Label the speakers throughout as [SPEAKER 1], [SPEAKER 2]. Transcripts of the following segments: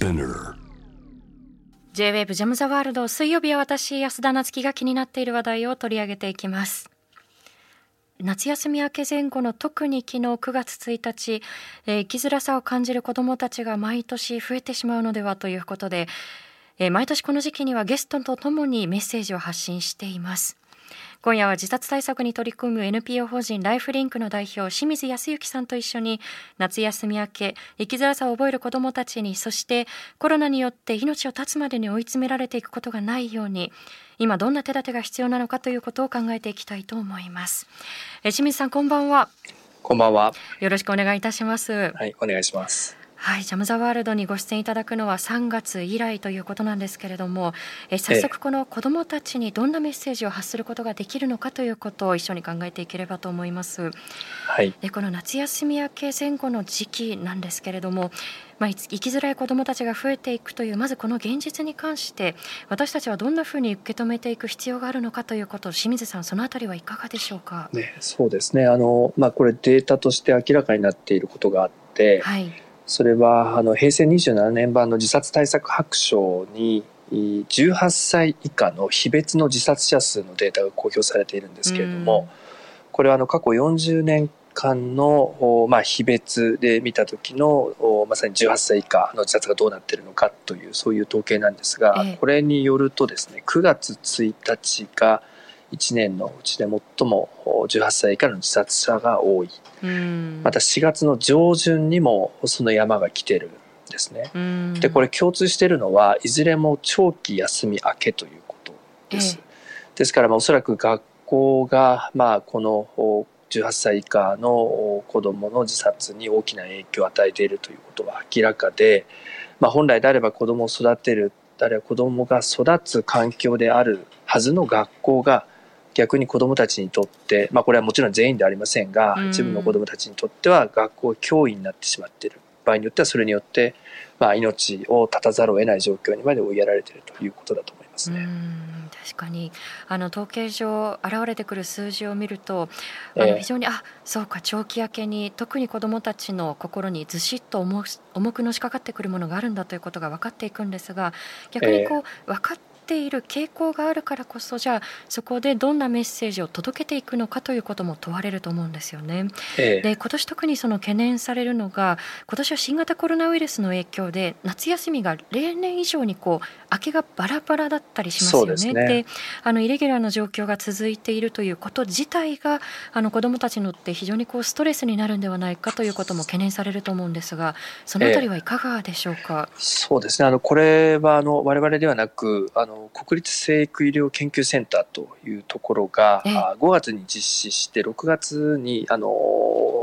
[SPEAKER 1] Spinner.
[SPEAKER 2] J-WAVE ジャムザワールド水曜日は私安田夏樹が気になっている話題を取り上げていきます。夏休み明け前後の特に昨日9月1日、えー、生きづらさを感じる子どもたちが毎年増えてしまうのではということで、えー、毎年この時期にはゲストとともにメッセージを発信しています。今夜は自殺対策に取り組む NPO 法人ライフリンクの代表清水康之さんと一緒に夏休み明け生きづらさを覚える子どもたちにそしてコロナによって命を絶つまでに追い詰められていくことがないように今どんな手立てが必要なのかということを考えていきたいと思います。え清水さんこんばんは。
[SPEAKER 3] こんばんは。
[SPEAKER 2] よろしくお願いいたします。
[SPEAKER 3] はいお願いします
[SPEAKER 2] はい、ジャム・ザ・ワールドにご出演いただくのは3月以来ということなんですけれどもえ早速この子どもたちにどんなメッセージを発することができるのかということを一緒に考えていければと思います。
[SPEAKER 3] はい、
[SPEAKER 2] でこの夏休み明け前後の時期なんですけれども、まあ、生きづらい子どもたちが増えていくというまずこの現実に関して私たちはどんなふうに受け止めていく必要があるのかということを清水さんそのあたりはいかがでしょうか？
[SPEAKER 3] ね、そうですねあの、まあ、これデータとして明らかになっていることがあって、
[SPEAKER 2] はい
[SPEAKER 3] それはあの平成27年版の自殺対策白書に18歳以下の非別の自殺者数のデータが公表されているんですけれども、これはあの過去40年間の、まあ、非別で見た時のまさに18歳以下の自殺がどうなっているのかというそういう統計なんですが、これによるとですね9月1日が1年のうちで最も18歳以下の自殺者が多い、また4月の上旬にもその山が来てるんですね。でこれ共通しているのはいずれも長期休み明けということです。ですからまあおそらく学校がまあこの18歳以下の子どもの自殺に大きな影響を与えているということは明らかで、まあ、本来であれば子どもを育てるあるいは子どもが育つ環境であるはずの学校が逆に子どもたちにとって、まあ、これはもちろん全員ではありませんが、一部の子どもたちにとっては学校教員になってしまっている。場合によってはそれによって、まあ、命を絶たざるを得ない状況にまで追いやられているということだと思いますね。
[SPEAKER 2] 確かに。あの統計上現れてくる数字を見るとあの非常に、えー、あそうか長期明けに特に子どもたちの心にずしっと重くのしかかってくるものがあるんだということが分かっていくんですが逆にこう、えー、分かっている傾向があるからこそじゃあそこでどんなメッセージを届けていくのかということも問われると思うんですよね。ええ、で今年特にその懸念されるのが今年は新型コロナウイルスの影響で夏休みが例年以上にこう空きがバラバラだったりしますよね。で、ね、あのイレギュラーな状況が続いているということ自体があの子どもたちにとって非常にこうストレスになるんではないかということも懸念されると思うんですがそのあたりはいかがでしょうか？え、
[SPEAKER 3] そうですねあのこれはあの我々ではなくあの国立生育医療研究センターというところが、え5月に実施して6月にあの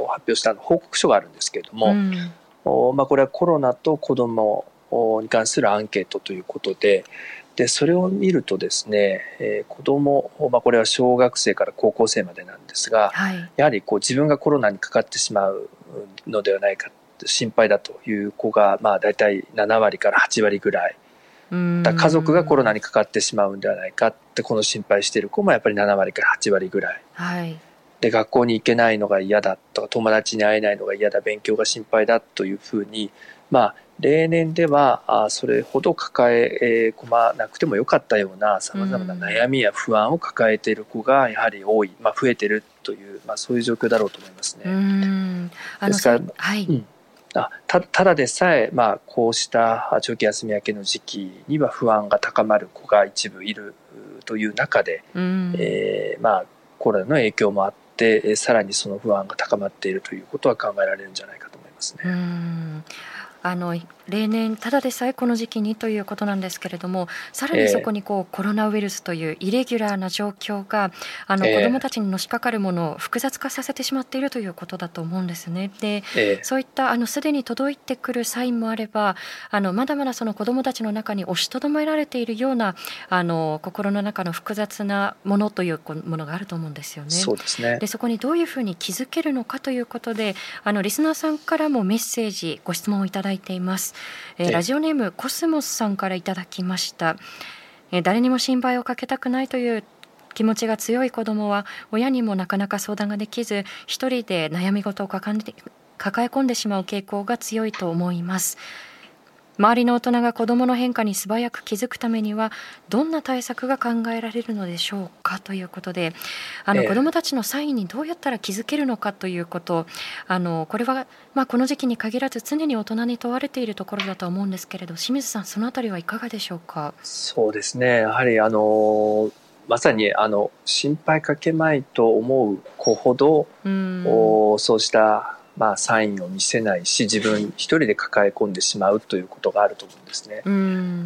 [SPEAKER 3] 発表した報告書があるんですけれども、うん、おまあ、これはコロナと子どもに関するアンケートということででそれを見るとですね、えー、子ども、まあ、これは小学生から高校生までなんですが、はい、やはりこう自分がコロナにかかってしまうのではないか心配だという子が、まあ、大体7割から8割ぐらい。だ家族がコロナにかかってしまうんではないかってこの心配している子もやっぱり7割から8割ぐらい、
[SPEAKER 2] はい、
[SPEAKER 3] で学校に行けないのが嫌だとか友達に会えないのが嫌だ勉強が心配だというふうにまあ例年ではあそれほど抱え込まなくてもよかったようなさまざまな悩みや不安を抱えている子がやはり多い、まあ、増えてるという、まあ、そういう状況だろうと思いますね。
[SPEAKER 2] うん。
[SPEAKER 3] ですから、はい、うん。あたただでさえ、まあ、こうした長期休み明けの時期には不安が高まる子が一部いるという中で、うん、えー、まあ、コロナの影響もあってさらにその不安が高まっているということは考えられるんじゃないかと思いますね。
[SPEAKER 2] うんあの例年ただでさえこの時期にということなんですけれどもさらにそこにこう、コロナウイルスというイレギュラーな状況があの、子どもたちにのしかかるものを複雑化させてしまっているということだと思うんですね。で、そういったあのすでに届いてくるサインもあればあのまだまだその子どもたちの中に押しとどめられているようなあの心の中の複雑なものというものがあると思うんですよね。
[SPEAKER 3] そうですね
[SPEAKER 2] でそこにどういうふうに気づけるのかということであのリスナーさんからもメッセージご質問をいただいています。えー、ラジオネームコスモスさんからいただきました、えー、誰にも心配をかけたくないという気持ちが強い子どもは親にもなかなか相談ができず一人で悩み事を抱え込んでしまう傾向が強いと思います周りの大人が子どもの変化に素早く気づくためにはどんな対策が考えられるのでしょうかということであの、子どもたちのサインにどうやったら気づけるのかということあのこれは、まあ、この時期に限らず常に大人に問われているところだと思うんですけれど清水さんそのあたりはいかがでしょうか？
[SPEAKER 3] そうですね。やはりあのまさにあの心配かけまいと思う子ほど、うん、そうしたまあ、サインを見せないし自分一人で抱え込んでしまうということがあると思うんですね。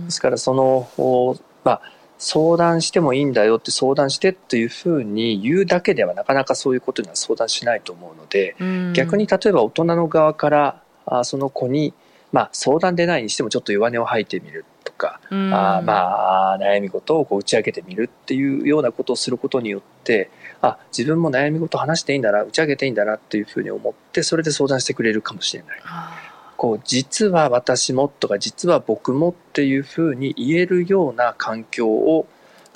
[SPEAKER 3] ですからその、まあ、相談してもいいんだよって相談してというふうに言うだけではなかなかそういうことには相談しないと思うので逆に例えば大人の側からあその子に、まあ、相談でないにしてもちょっと弱音を吐いてみるとかあまあ悩み事をこう打ち明けてみるっていうようなことをすることによってあ自分も悩み事話していいんだな打ち明けていいんだなっていうふうに思ってそれで相談してくれるかもしれない。こう実は私もとか実は僕もっていうふうに言えるような環境を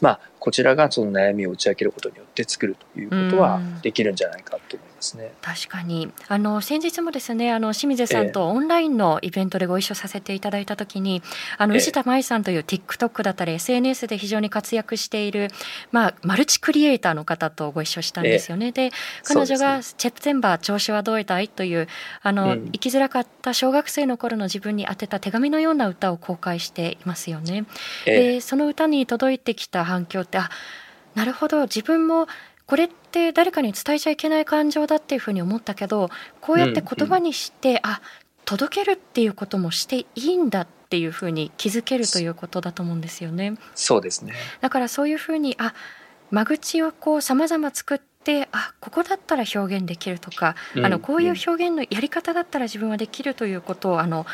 [SPEAKER 3] まあこちらがその悩みを打ち明けることによって作るということはできるんじゃないかと思います。ですね。
[SPEAKER 2] 確かにあの先日もですねあの清水さんとオンラインのイベントでご一緒させていただいたときに、あの、石田舞さんという TikTok だったり SNS で非常に活躍している、まあ、マルチクリエイターの方とご一緒したんですよね。で彼女が「セプテンバー調子はどうだい?」というあの、うん、生きづらかった小学生の頃の自分に宛てた手紙のような歌を公開していますよね。でその歌に届いてきた反響ってあなるほど自分もこれって誰かに伝えちゃいけない感情だっていうふうに思ったけどこうやって言葉にして、うんうん、あ届けるっていうこともしていいんだっていうふうに気づけるということだと思うんですよね。
[SPEAKER 3] そうですね。
[SPEAKER 2] だからそういうふうにあ間口をこう様々作ってあここだったら表現できるとか、うん、あのこういう表現のやり方だったら自分はできるということをあの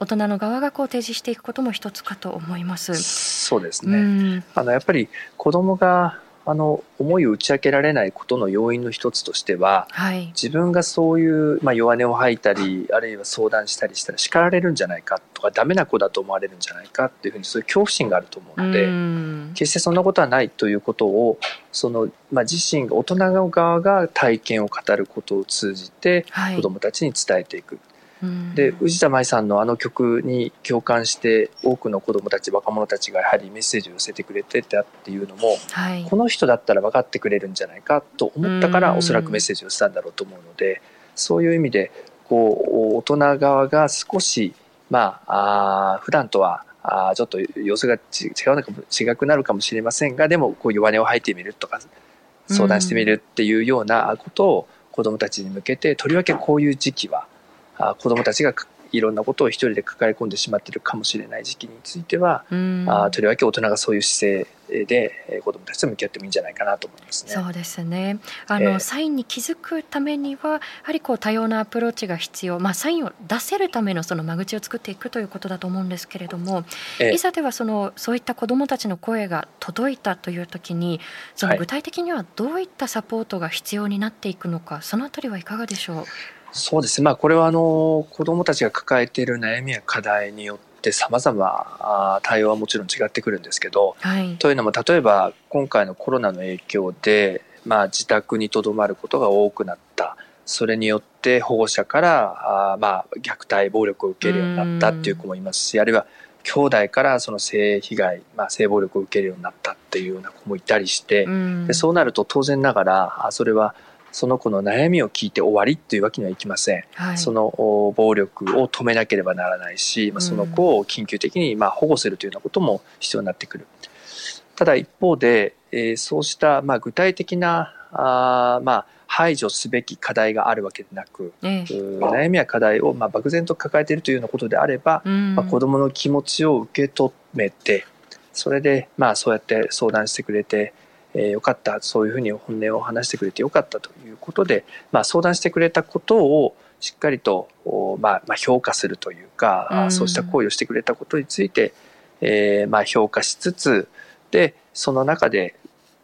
[SPEAKER 2] 大人の側がこう提示していくことも一つかと思います。
[SPEAKER 3] そうですね、うん、あのやっぱり子供があの思いを打ち明けられないことの要因の一つとしては、はい、自分がそういう、まあ、弱音を吐いたりあるいは相談したりしたら叱られるんじゃないかとかダメな子だと思われるんじゃないかっていうふうにそういう恐怖心があると思うので決してそんなことはないということをその、まあ、自身が大人の側が体験を語ることを通じて子どもたちに伝えていく。はいで藤田舞さんのあの曲に共感して多くの子どもたち若者たちがやはりメッセージを寄せてくれてたっていうのも、はい、この人だったら分かってくれるんじゃないかと思ったからおそらくメッセージをしたんだろうと思うのでそういう意味でこう大人側が少しまああ普段とはあちょっと様子が違うのかも違くなるかもしれませんがでもこう弱音を吐いてみるとか相談してみるっていうようなことを子どもたちに向けてとりわけこういう時期はあ子どもたちがいろんなことを一人で抱え込んでしまっているかもしれない時期については、うん、あとりわけ大人がそういう姿勢で子どもたちと向き合ってもいいんじゃないかなと思いますね。
[SPEAKER 2] そうですね。あの、えー、サインに気づくためにはやはりこう多様なアプローチが必要、まあ、サインを出せるためのその間口を作っていくということだと思うんですけれども、えー、いざではそのそういった子どもたちの声が届いたという時にその具体的にはどういったサポートが必要になっていくのか、はい、そのあたりはいかがでしょう？
[SPEAKER 3] そうですね、まあ、これはあの子どもたちが抱えている悩みや課題によってさまざま対応はもちろん違ってくるんですけど、はい、というのも例えば今回のコロナの影響で、まあ、自宅にとどまることが多くなった。それによって保護者からあ、まあ、虐待暴力を受けるようになったっていう子もいますしあるいは兄弟からその性被害、まあ、性暴力を受けるようになったっていうような子もいたりしてでそうなると当然ながらそれはその子の悩みを聞いて終わりっていうわけにはいきません、はい、その暴力を止めなければならないし、まあ、その子を緊急的にまあ保護するというようなことも必要になってくる。ただ一方で、えー、そうしたまあ具体的なあまあ排除すべき課題があるわけでなく、え悩みや課題をまあ漠然と抱えているというようなことであれば、うん、まあ、子どもの気持ちを受け止めてそれでまあそうやって相談してくれてえー、よかったそういうふうに本音を話してくれてよかったということで、まあ、相談してくれたことをしっかりと、まあ、まあ評価するというか、うん、そうした行為をしてくれたことについて、えー、まあ評価しつつでその中で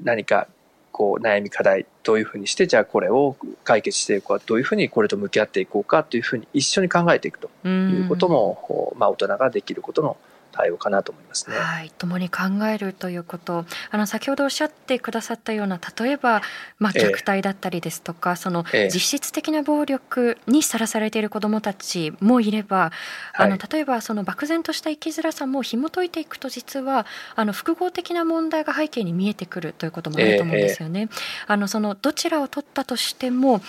[SPEAKER 3] 何かこう悩み課題どういうふうにしてじゃあこれを解決していこうかどういうふうにこれと向き合っていこうかというふうに一緒に考えていくということも、うん、まあ、大人ができることの対応かなと思いますね。
[SPEAKER 2] はい、共に考えるということ、あの先ほどおっしゃってくださったような例えばまあ、虐待だったりですとか、えー、その実質的な暴力にさらされている子どもたちもいれば、あの例えばその漠然とした生きづらさも紐解いていくと実はあの複合的な問題が背景に見えてくるということもあると思うんですよね。えー、あのそのどちらを取ったとしても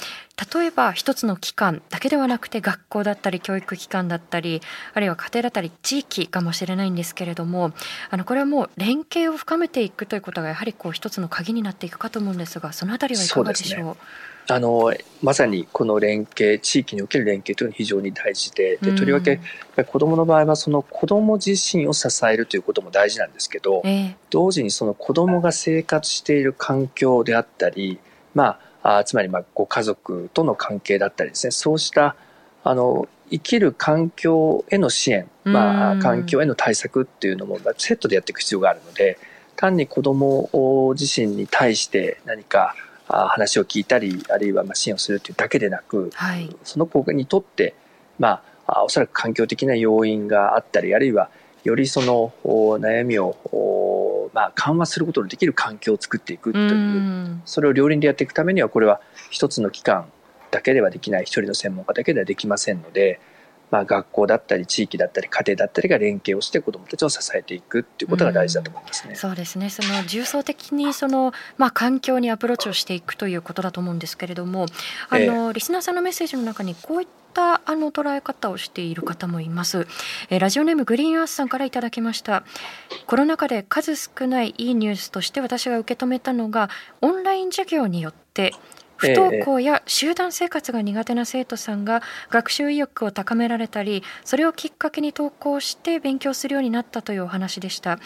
[SPEAKER 2] 例えば一つの機関だけではなくて学校だったり教育機関だったりあるいは家庭だったり地域かもしれないんですけれどもあのこれはもう連携を深めていくということがやはりこう一つの鍵になっていくかと思うんですがそのあたりはいかがでしょう？
[SPEAKER 3] あのまさにこの連携地域における連携というのは非常に大事ででとりわけ子どもの場合はその子ども自身を支えるということも大事なんですけど、えー、同時にその子どもが生活している環境であったりまああつまりまあご家族との関係だったりですね。そうしたあの生きる環境への支援、まあ、環境への対策っていうのもセットでやっていく必要があるので単に子ども自身に対して何か話を聞いたりあるいはまあ支援をするというだけでなく、はい、その子にとって、まあ、おそらく環境的な要因があったりあるいはよりその悩みをまあ、緩和することのできる環境を作っていくというそれを両輪でやっていくためにはこれは一つの機関だけではできない一人の専門家だけではできませんので、まあ、学校だったり地域だったり家庭だったりが連携をして子どもたちを支えていくっていうことが大事だと思いますね。
[SPEAKER 2] うそうですね。その重層的にその、まあ、環境にアプローチをしていくということだと思うんですけれどもあの、えー、リスナーさんのメッセージの中にこういったあの捉え方をしている方もいます、えー、ラジオネームグリーンアースさんからいただきました。コロナ禍で数少ないいいニュースとして私が受け止めたのがオンライン授業によって不登校や集団生活が苦手な生徒さんが学習意欲を高められたりそれをきっかけに登校して勉強するようになったというお話でした。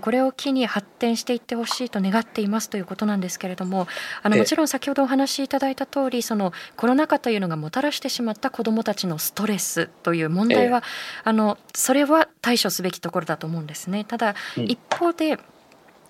[SPEAKER 2] これを機に発展していってほしいと願っていますということなんですけれどもあのもちろん先ほどお話しいただいた通りそのコロナ禍というのがもたらしてしまった子どもたちのストレスという問題はあのそれは対処すべきところだと思うんですね。ただ一方で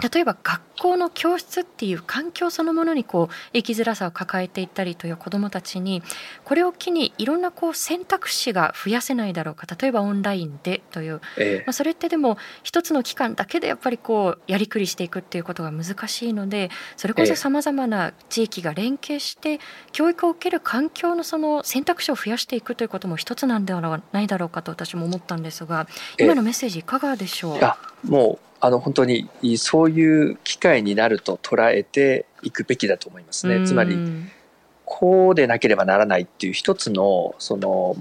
[SPEAKER 2] 例えば学校の教室っていう環境そのものにこう生きづらさを抱えていったりという子どもたちにこれを機にいろんなこう選択肢が増やせないだろうか。例えばオンラインでという、ええ、まあ、それってでも一つの期間だけでやっぱりこうやりくりしていくっていうことが難しいのでそれこそさまざまな地域が連携して教育を受ける環境のその選択肢を増やしていくということも一つなんではないだろうかと私も思ったんですが今のメッセージいかがでしょう、
[SPEAKER 3] え、もうあの本当にそういう機会になると捉えていくべきだと思いますね。つまりこうでなければならないっていう一つのその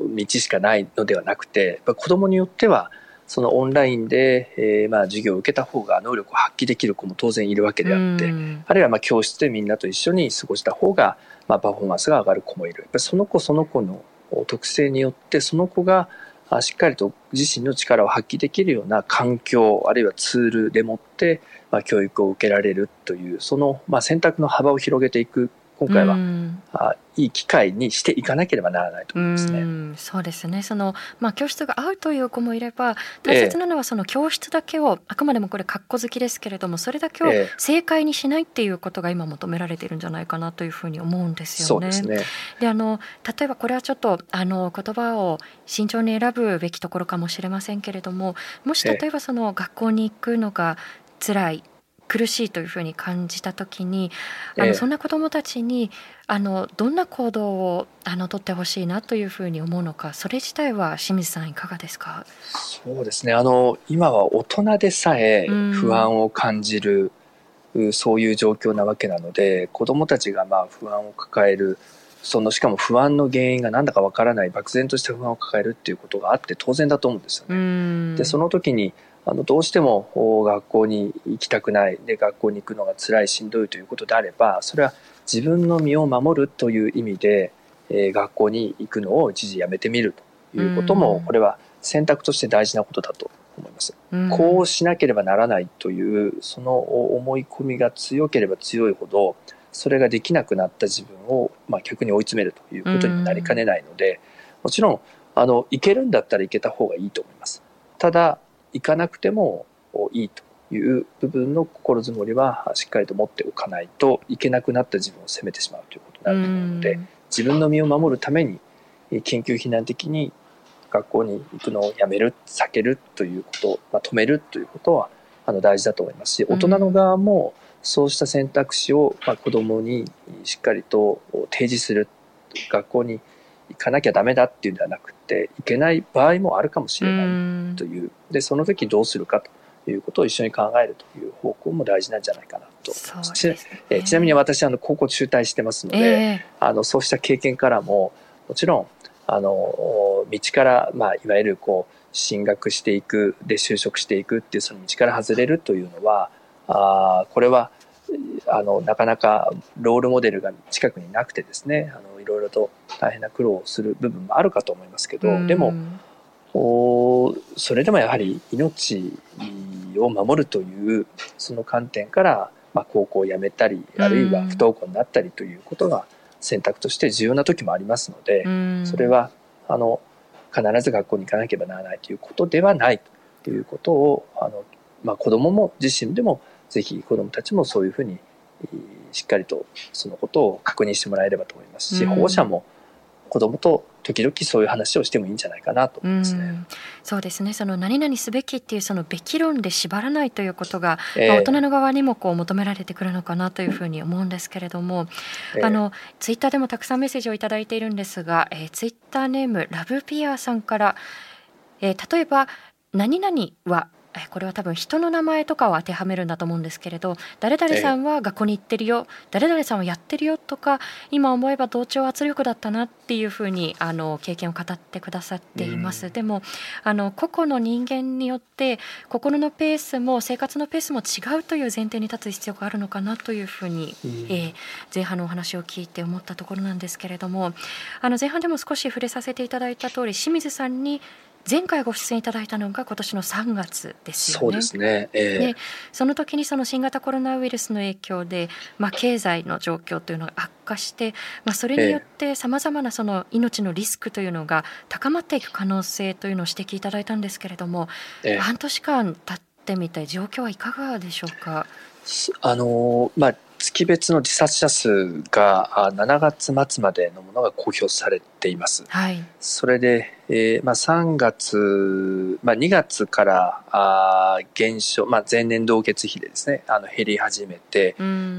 [SPEAKER 3] 道しかないのではなくて子どもによってはそのオンラインで、えー、まあ授業を受けた方が能力を発揮できる子も当然いるわけであってあるいはまあ教室でみんなと一緒に過ごした方がまあパフォーマンスが上がる子もいる。やっぱその子その子の特性によってその子があしっかりと自身の力を発揮できるような環境あるいはツールでもって、まあ、教育を受けられるというその、まあ、選択の幅を広げていく今回は、うん、あいい機会にしていかなければならないと思いますね。
[SPEAKER 2] うそうですね。その、まあ、教室が合うという子もいれば大切なのはその教室だけを、えー、あくまでもこれ格好好きですけれどもそれだけを正解にしないっていうことが今求められているんじゃないかなというふうに思うんですよね。で、ね、あの例えばこれはちょっとあの言葉を慎重に選ぶべきところかもしれませんけれどももし例えばその学校に行くのが辛い苦しいというふうに感じた時にあの、そんな子どもたちにあのどんな行動をあの取ってほしいなというふうに思うのかそれ自体は清水さんいかがですか？
[SPEAKER 3] そうですね。あの今は大人でさえ不安を感じる、うん、そういう状況なわけなので子どもたちがまあ不安を抱えるそのしかも不安の原因が何だかわからない漠然とした不安を抱えるっていうことがあって当然だと思うんですよね。でその時にあのどうしても学校に行きたくないで学校に行くのが辛いしんどいということであればそれは自分の身を守るという意味で、えー、学校に行くのを一時やめてみるということもこれは選択として大事なことだと思います。こうしなければならないというその思い込みが強ければ強いほどそれができなくなった自分を、まあ、逆に追い詰めるということになりかねないのでもちろんあの行けるんだったら行けた方がいいと思います。ただ行かなくてもいいと。いう部分の心づもりはしっかりと持っておかないといけなくなった自分を責めてしまうということになると思うので自分の身を守るために緊急避難的に学校に行くのをやめる避けるということ、まあ、止めるということはあの大事だと思いますし大人の側もそうした選択肢を、まあ、子どもにしっかりと提示する学校に行かなきゃダメだっていうんではなくて行けない場合もあるかもしれないという。でその時どうするかということを一緒に考えるという方向も大事なんじゃないかなと、ね、ちちなみに私あの高校中退してますので、えー、あのそうした経験からももちろんあの道から、まあ、いわゆるこう進学していくで就職していくっていうその道から外れるというのはあこれはあのなかなかロールモデルが近くになくてですねあのいろいろと大変な苦労をする部分もあるかと思いますけど、でもおそれでもやはり命を守るというその観点から、まあ、高校を辞めたりあるいは不登校になったりということが選択として重要な時もありますので、それはあの必ず学校に行かなければならないということではないということをあの、まあ、子どもも自身でもぜひ子どもたちもそういうふうにしっかりとそのことを確認してもらえればと思いますし、保護者も子どもと時々そういう話をしてもいいんじゃないかなと思いますね。う
[SPEAKER 2] そうですね。その何々すべきっていうそのべき論で縛らないということが、えー、まあ、大人の側にもこう求められてくるのかなというふうに思うんですけれども、えー、あのツイッターでもたくさんメッセージを頂いているんですが、えー、ツイッターネームラブピアさんから、えー、例えば何々はこれは多分人の名前とかを当てはめるんだと思うんですけれど誰々さんは学校に行ってるよ誰々さんはやってるよとか今思えば同調圧力だったなっていうふうにあの経験を語ってくださっています、うん、でもあの個々の人間によって心のペースも生活のペースも違うという前提に立つ必要があるのかなというふうに、うん、えー、前半のお話を聞いて思ったところなんですけれどもあの前半でも少し触れさせていただいた通り清水さんに前回ご出演いただいたのが今年の3月ですよね。
[SPEAKER 3] そうですね、えー、で
[SPEAKER 2] その時にその新型コロナウイルスの影響で、まあ、経済の状況というのが悪化して、まあ、それによってさまざまなその命のリスクというのが高まっていく可能性というのを指摘いただいたんですけれども、えー、半年間経ってみて状況はいかがでしょうか？
[SPEAKER 3] あのまあ月別の自殺者数が7月末までのものが公表されています。
[SPEAKER 2] はい、
[SPEAKER 3] それで、えーまあ、3月、まあ、2月からあ減少、まあ、前年同月比でですねあの減り始めて、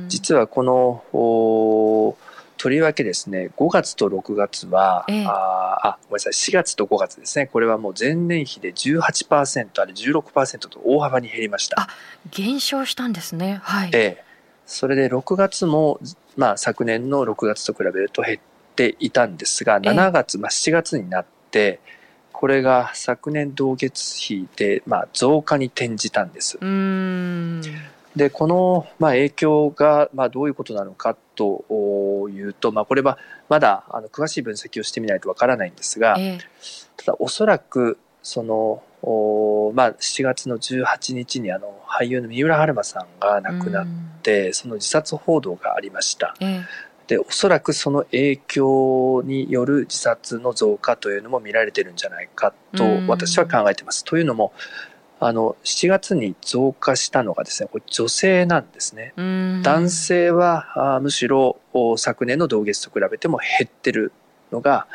[SPEAKER 3] 実はこのおとりわけですね5月と6月は、ええ、ああごめんなさい4月と5月ですねこれはもう前年比で18%あれ16%と大幅に減りました。
[SPEAKER 2] あ減少したんですね。はい、
[SPEAKER 3] ええそれで6月も、まあ、昨年の6月と比べると減っていたんですが、7月、まあ、7月になって、これが昨年同月比で、まあ、増加に転じたんです。で、この、まあ、影響が、まあ、どういうことなのかというと、まあ、これはまだあの詳しい分析をしてみないとわからないんですが、ただおそらくそのお、まあ、7月の18日にあの俳優の三浦春馬さんが亡くなって、うん、その自殺報道がありました。えでおそらくその影響による自殺の増加というのも見られてるんじゃないかと私は考えています。うん、というのもあの7月に増加したのがですねこれ女性なんですね。うん、男性はあむしろ昨年の同月と比べても減ってるのが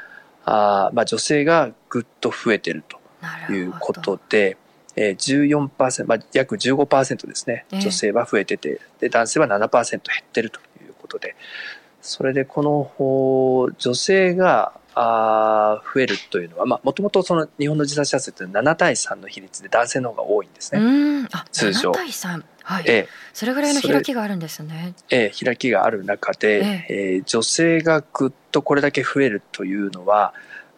[SPEAKER 3] あ、まあ、女性がぐっと増えてると。いうことで、えー、14%、まあ、約15%ですね、女性は増えてて、で男性は7%減ってるということで、それでこの女性があ増えるというのは、もともとその日本の自殺者数って7対3の比率で男性の方が多いんですね。
[SPEAKER 2] 通常。7対3。はい。ええ、それぐらいの開きがあるんですね。
[SPEAKER 3] ええ、開きがある中で、えええー、女性がぐっとこれだけ増えるというのは、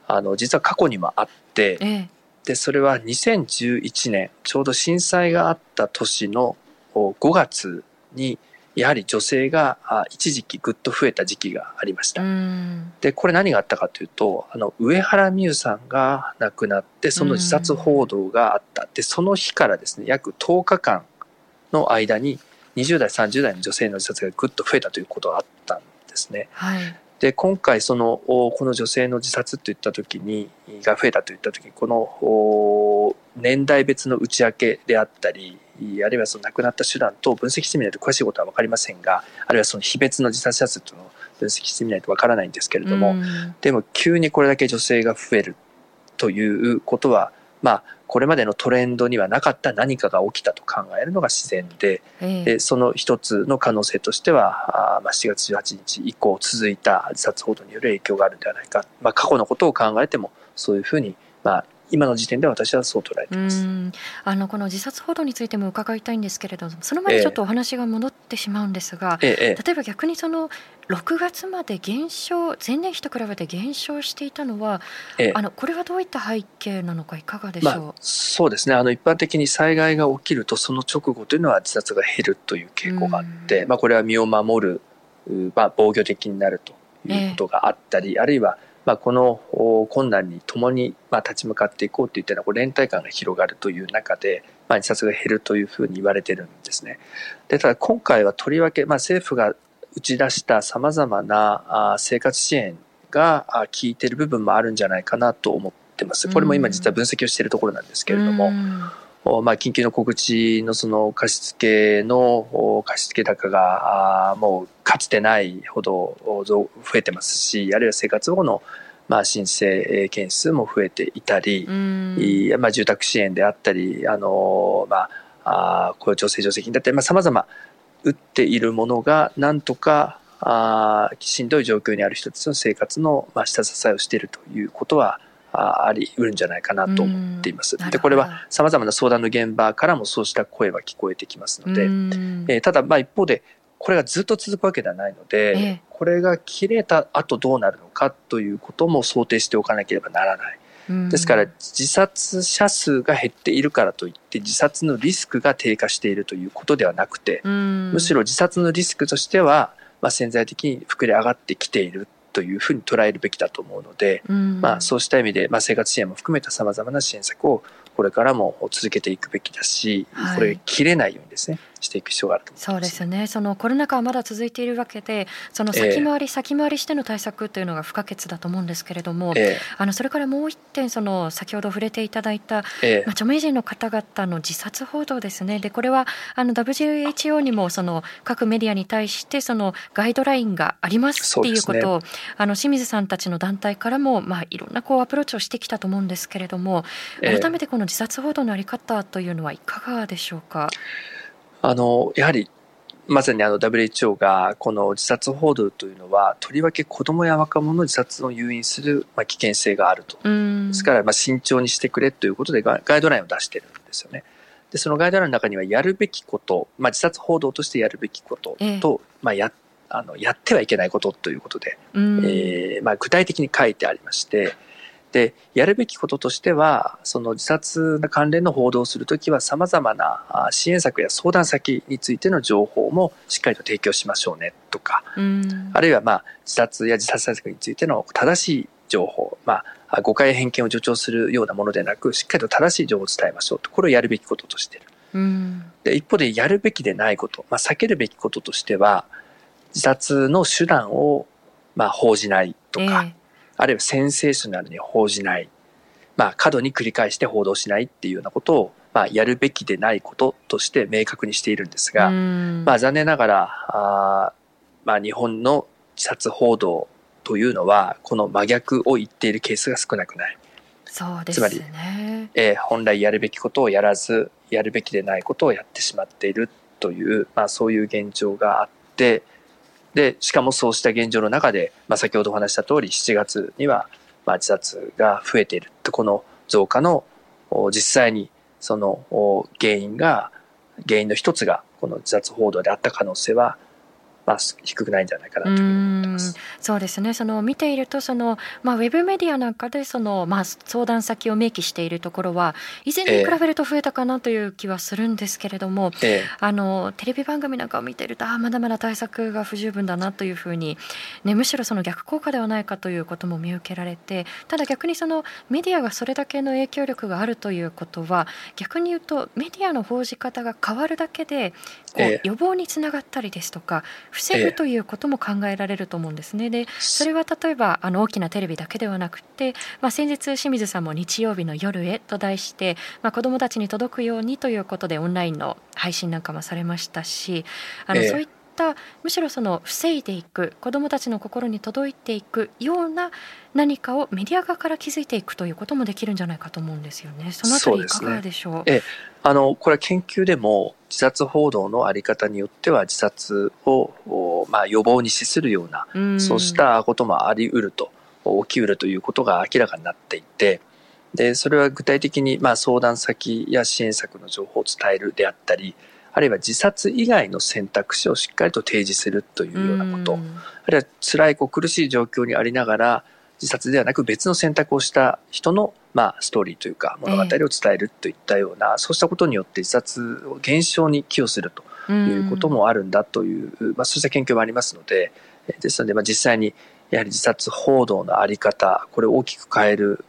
[SPEAKER 3] あの、実は過去にもあって、ええ、で、それは2011年、ちょうど震災があった年の5月に、やはり女性が一時期ぐっと増えた時期がありました。で、これ何があったかというと、あの、上原美優さんが亡くなって、その自殺報道があった。で、その日からですね、約10日間の間に、20代、30代の女性の自殺がぐっと増えたということがあったんですね。
[SPEAKER 2] はい。
[SPEAKER 3] で今回そのこの女性の自殺といった時にが増えたといった時にこの年代別の内訳であったりあるいはその亡くなった手段と分析してみないと詳しいことは分かりませんがあるいはその非別の自殺者数というのを分析してみないと分からないんですけれども、でも急にこれだけ女性が増えるということは、まあ、これまでのトレンドにはなかった何かが起きたと考えるのが自然でえでその一つの可能性としてはあ、まあ、7月18日以降続いた自殺報道による影響があるんではないか、まあ、過去のことを考えてもそういうふうに、まあ、今の時点で私はそう捉えてます。
[SPEAKER 2] あのこの自殺報道についても伺いたいんですけれどもその前にちょっとお話が戻ってしまうんですが、ええ、例えば逆にその6月まで減少前年比と比べて減少していたのは、え、あのこれはどういった背景なのかいかがでしょう、まあ、
[SPEAKER 3] そうですね。あの一般的に災害が起きるとその直後というのは自殺が減るという傾向があって、まあ、これは身を守る、まあ、防御的になるということがあったり、あるいはまあ、この困難に共にまあ立ち向かっていこうといったような連帯感が広がるという中で、まあ、自殺が減るというふうに言われてるんですね。でただ今回はとりわけ、まあ、政府が打ち出したさまざまな生活支援が効いている部分もあるんじゃないかなと思ってます。これも今実は分析をしているところなんですけれども。まあ、緊急の告知のその貸付の貸付高がもうかつてないほど増えてますしあるいは生活保護のまあ申請件数も増えていたり、まあ、住宅支援であったりあの、まあ、雇用調整助成金だったりさまざ、ま打っているものがなんとかあしんどい状況にある人たちの生活の、まあ、下支えをしているということはありうるんじゃないかなと思っています。でこれはさまざまな相談の現場からもそうした声は聞こえてきますので、えー、ただまあ一方でこれがずっと続くわけではないので、えこれが切れた後どうなるのかということも想定しておかなければならない。ですから自殺者数が減っているからといって自殺のリスクが低下しているということではなくてむしろ自殺のリスクとしては、まあ、潜在的に膨れ上がってきているというふうに捉えるべきだと思うので、うん、まあ、そうした意味で、まあ、生活支援も含めたさまざまな支援策をこれからも続けていくべきだし、はい、これ切れないようにですねしていく必要があると
[SPEAKER 2] そうですね。そのコロナ禍はまだ続いているわけでその先回り、えー、先回りしての対策というのが不可欠だと思うんですけれども、えー、あのそれからもう一点その先ほど触れていただいた、えー、まあ、著名人の方々の自殺報道ですね。でこれはあの WHO にもその各メディアに対してそのガイドラインがありますっていうことを、ね、あの清水さんたちの団体からも、まあ、いろんなこうアプローチをしてきたと思うんですけれども改めてこの自殺報道のあり方というのはいかがでしょうか？
[SPEAKER 3] あのやはりまさにあの WHO がこの自殺報道というのはとりわけ子どもや若者の自殺を誘引するまあ危険性があると。ですからまあ慎重にしてくれということでガイドラインを出してるんですよね。でそのガイドラインの中にはやるべきこと、まあ、自殺報道としてやるべきことと、ええ、まあ、やあのやってはいけないことということで、えーまあ、具体的に書いてありましてで、やるべきこととしては、その自殺関連の報道をするときは、様々な支援策や相談先についての情報もしっかりと提供しましょうねとか、あるいはまあ自殺や自殺対策についての正しい情報、まあ、誤解や偏見を助長するようなものでなく、しっかりと正しい情報を伝えましょうと、これをやるべきこととしている。で一方でやるべきでないこと、まあ、避けるべきこととしては、自殺の手段をまあ報じないとか、えーあるいはセンセーショナルに報じない、まあ、過度に繰り返して報道しないっていうようなことを、まあ、やるべきでないこととして明確にしているんですが、まあ、残念ながらあ、まあ、日本の自殺報道というのはこの真逆を言っているケースが少なくない。
[SPEAKER 2] そうですね、つまり、
[SPEAKER 3] えー、本来やるべきことをやらずやるべきでないことをやってしまっているという、まあ、そういう現状があってで、しかもそうした現状の中で、まあ、先ほどお話した通り、7月には、まあ、自殺が増えていると。この増加の、実際にその原因が、原因の一つが、この自殺報道であった可能性は、まあ、低くないんじゃないかなと思ってます。
[SPEAKER 2] そうですね。その見ているとそのまあウェブメディアなんかでそのまあ相談先を明記しているところは以前に比べると増えたかなという気はするんですけれども、えー、あのテレビ番組なんかを見ているとあまだまだ対策が不十分だなというふうにねむしろその逆効果ではないかということも見受けられて、ただ逆にそのメディアがそれだけの影響力があるということは逆に言うとメディアの報じ方が変わるだけでこう予防につながったりですとか防ぐということも考えられると思うんですね。でそれは例えばあの大きなテレビだけではなくて、まあ、先日清水さんも日曜日の夜へと題して、まあ、子どもたちに届くようにということでオンラインの配信なんかもされましたしあの、そういったたむしろその防いでいく子どもたちの心に届いていくような何かをメディア側から築いていくということもできるんじゃないかと思うんですよね。そのあたりいかがでしょう？うね、え
[SPEAKER 3] あのこれは研究でも自殺報道のあり方によっては自殺をまあ予防に資するような、うそうしたこともあり得ると起きうるということが明らかになっていて。でそれは具体的にまあ相談先や支援策の情報を伝えるであったりあるいは自殺以外の選択肢をしっかりと提示するというようなこと、あるいは辛いこう苦しい状況にありながら、自殺ではなく別の選択をした人の、まあ、ストーリーというか物語を伝えるといったような、そうしたことによって自殺を減少に寄与するということもあるんだという、まあ、そうした研究もありますので、ですので、まあ、実際にやはり自殺報道のあり方、これを大きく変える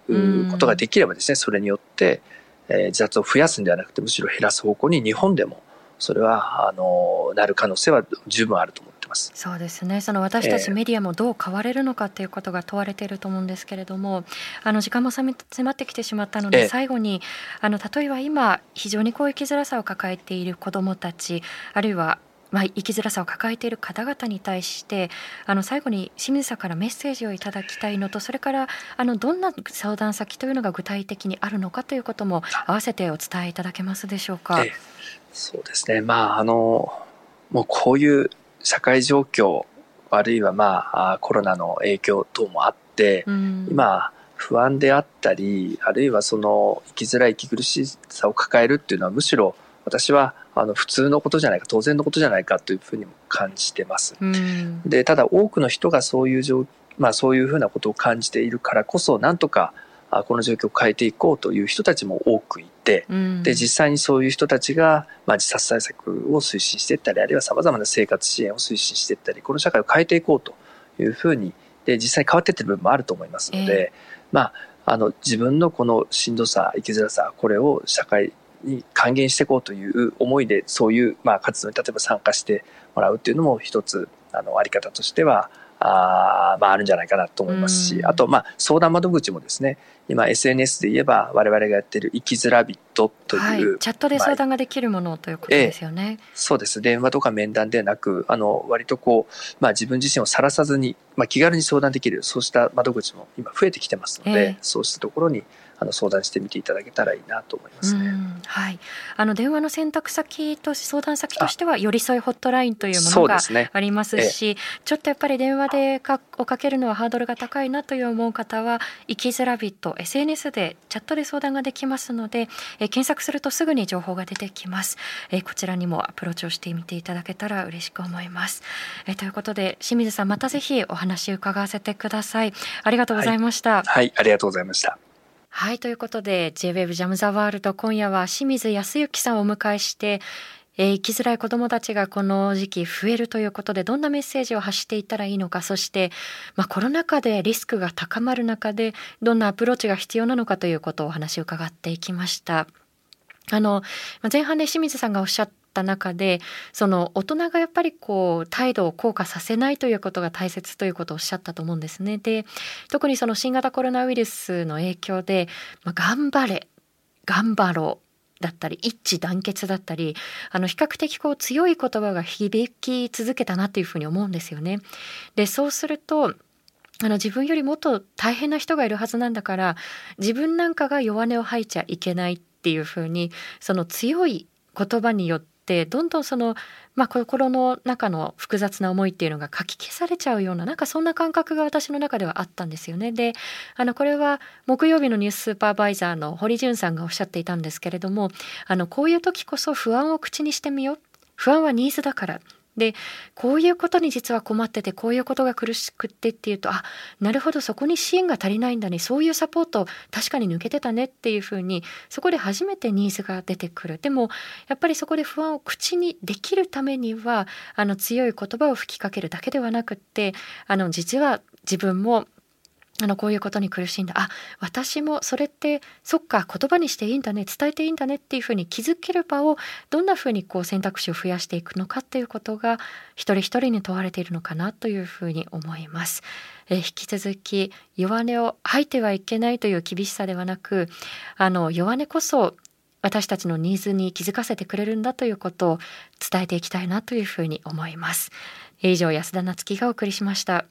[SPEAKER 3] ことができればですね、それによって、えー、自殺を増やすんではなくて、むしろ減らす方向に日本でもそれはあのなる可能性は十分あると思ってます。
[SPEAKER 2] そうですね。その私たちメディアもどう変われるのかということが問われていると思うんですけれども、あの時間も迫ってきてしまったので、最後にあの例えば今非常にこういう生きづらさを抱えている子どもたち、あるいはまあ、生きづらさを抱えている方々に対してあの最後に清水さんからメッセージをいただきたいのとそれからあのどんな相談先というのが具体的にあるのかということも合わせてお伝えいただけますでしょうか？ええ
[SPEAKER 3] そうですね。まあ、あの、もうこういう社会状況、あるいはまあ、コロナの影響等もあって、うん、今、不安であったり、あるいはその生きづらい息苦しさを抱えるっていうのはむしろ私はあの普通のことじゃないか当然のことじゃないかというふうにも感じてます。うん、でただ多くの人がそういう状まあそういうふうなことを感じているからこそなんとかこの状況を変えていこうという人たちも多くいて、うん、で実際にそういう人たちが、まあ、自殺対策を推進していったりあるいはさまざまな生活支援を推進していったりこの社会を変えていこうというふうにで実際に変わっていってる部分もあると思いますので、えー、まあ、あの自分のこのしんどさ生きづらさこれを社会に還元していこうという思いでそういう、まあ、活動に例えば参加してもらうっていうのも一つあのあり方としてはあまあ、あるんじゃないかなと思いますし、あと、まあ、相談窓口もですね、今 SNS で言えば我々がやってる生きづらびっとという、はい、
[SPEAKER 2] チャットで相談ができるものということですよね。
[SPEAKER 3] ええ、そうです。電話とか面談ではなく、あの、割とこう、まあ自分自身をさらさずに、まあ気軽に相談できる、そうした窓口も今増えてきてますので、え、そうしたところにあの相談してみていただけたらいいなと思いますね。
[SPEAKER 2] はい、あの電話の選択先と相談先としては寄り添いホットラインというものがありますし、ね、ちょっとやっぱり電話でかをかけるのはハードルが高いなという思う方は生きづらびと SNS でチャットで相談ができますので、え検索するとすぐに情報が出てきます、えこちらにもアプローチをしてみていただけたら嬉しく思います。えということで清水さんまたぜひお話伺わせてください。ありがとうございました。はい、
[SPEAKER 3] はい、ありがとうございました。
[SPEAKER 2] はい、ということで J-WAVE ジャムザワールド今夜は清水康之さんをお迎えして、えー、生きづらい子どもたちがこの時期増えるということでどんなメッセージを発していったらいいのかそして、まあ、コロナ禍でリスクが高まる中でどんなアプローチが必要なのかということをお話を伺っていきました。あの前半で清水さんがおっしゃっった中でその大人がやっぱりこう態度を硬化させないということが大切ということをおっしゃったと思うんですね。で特にその新型コロナウイルスの影響で、まあ、頑張れ頑張ろうだったり一致団結だったりあの比較的こう強い言葉が響き続けたなというふうに思うんですよね。でそうするとあの自分よりもっと大変な人がいるはずなんだから自分なんかが弱音を吐いちゃいけないっていうふうにその強い言葉によってってどんどんその、まあ、心の中の複雑な思いっていうのがかき消されちゃうようななんかそんな感覚が私の中ではあったんですよね。であのこれは木曜日のニューススーパーバイザーの堀潤さんがおっしゃっていたんですけれどもあのこういう時こそ不安を口にしてみよう不安はニーズだからでこういうことに実は困っててこういうことが苦しくってっていうとあなるほどそこに支援が足りないんだね。そういうサポート確かに抜けてたねっていうふうにそこで初めてニーズが出てくる。でもやっぱりそこで不安を口にできるためにはあの強い言葉を吹きかけるだけではなくってあの実は自分もあのこういうことに苦しんだ。あ私もそれってそっか言葉にしていいんだね伝えていいんだねっていうふうに気づける場をどんなふうにこう選択肢を増やしていくのかっていうことが一人一人に問われているのかなというふうに思います。え引き続き弱音を吐いてはいけないという厳しさではなくあの弱音こそ私たちのニーズに気づかせてくれるんだということを伝えていきたいなというふうに思います。以上安田なつきがお送りしました。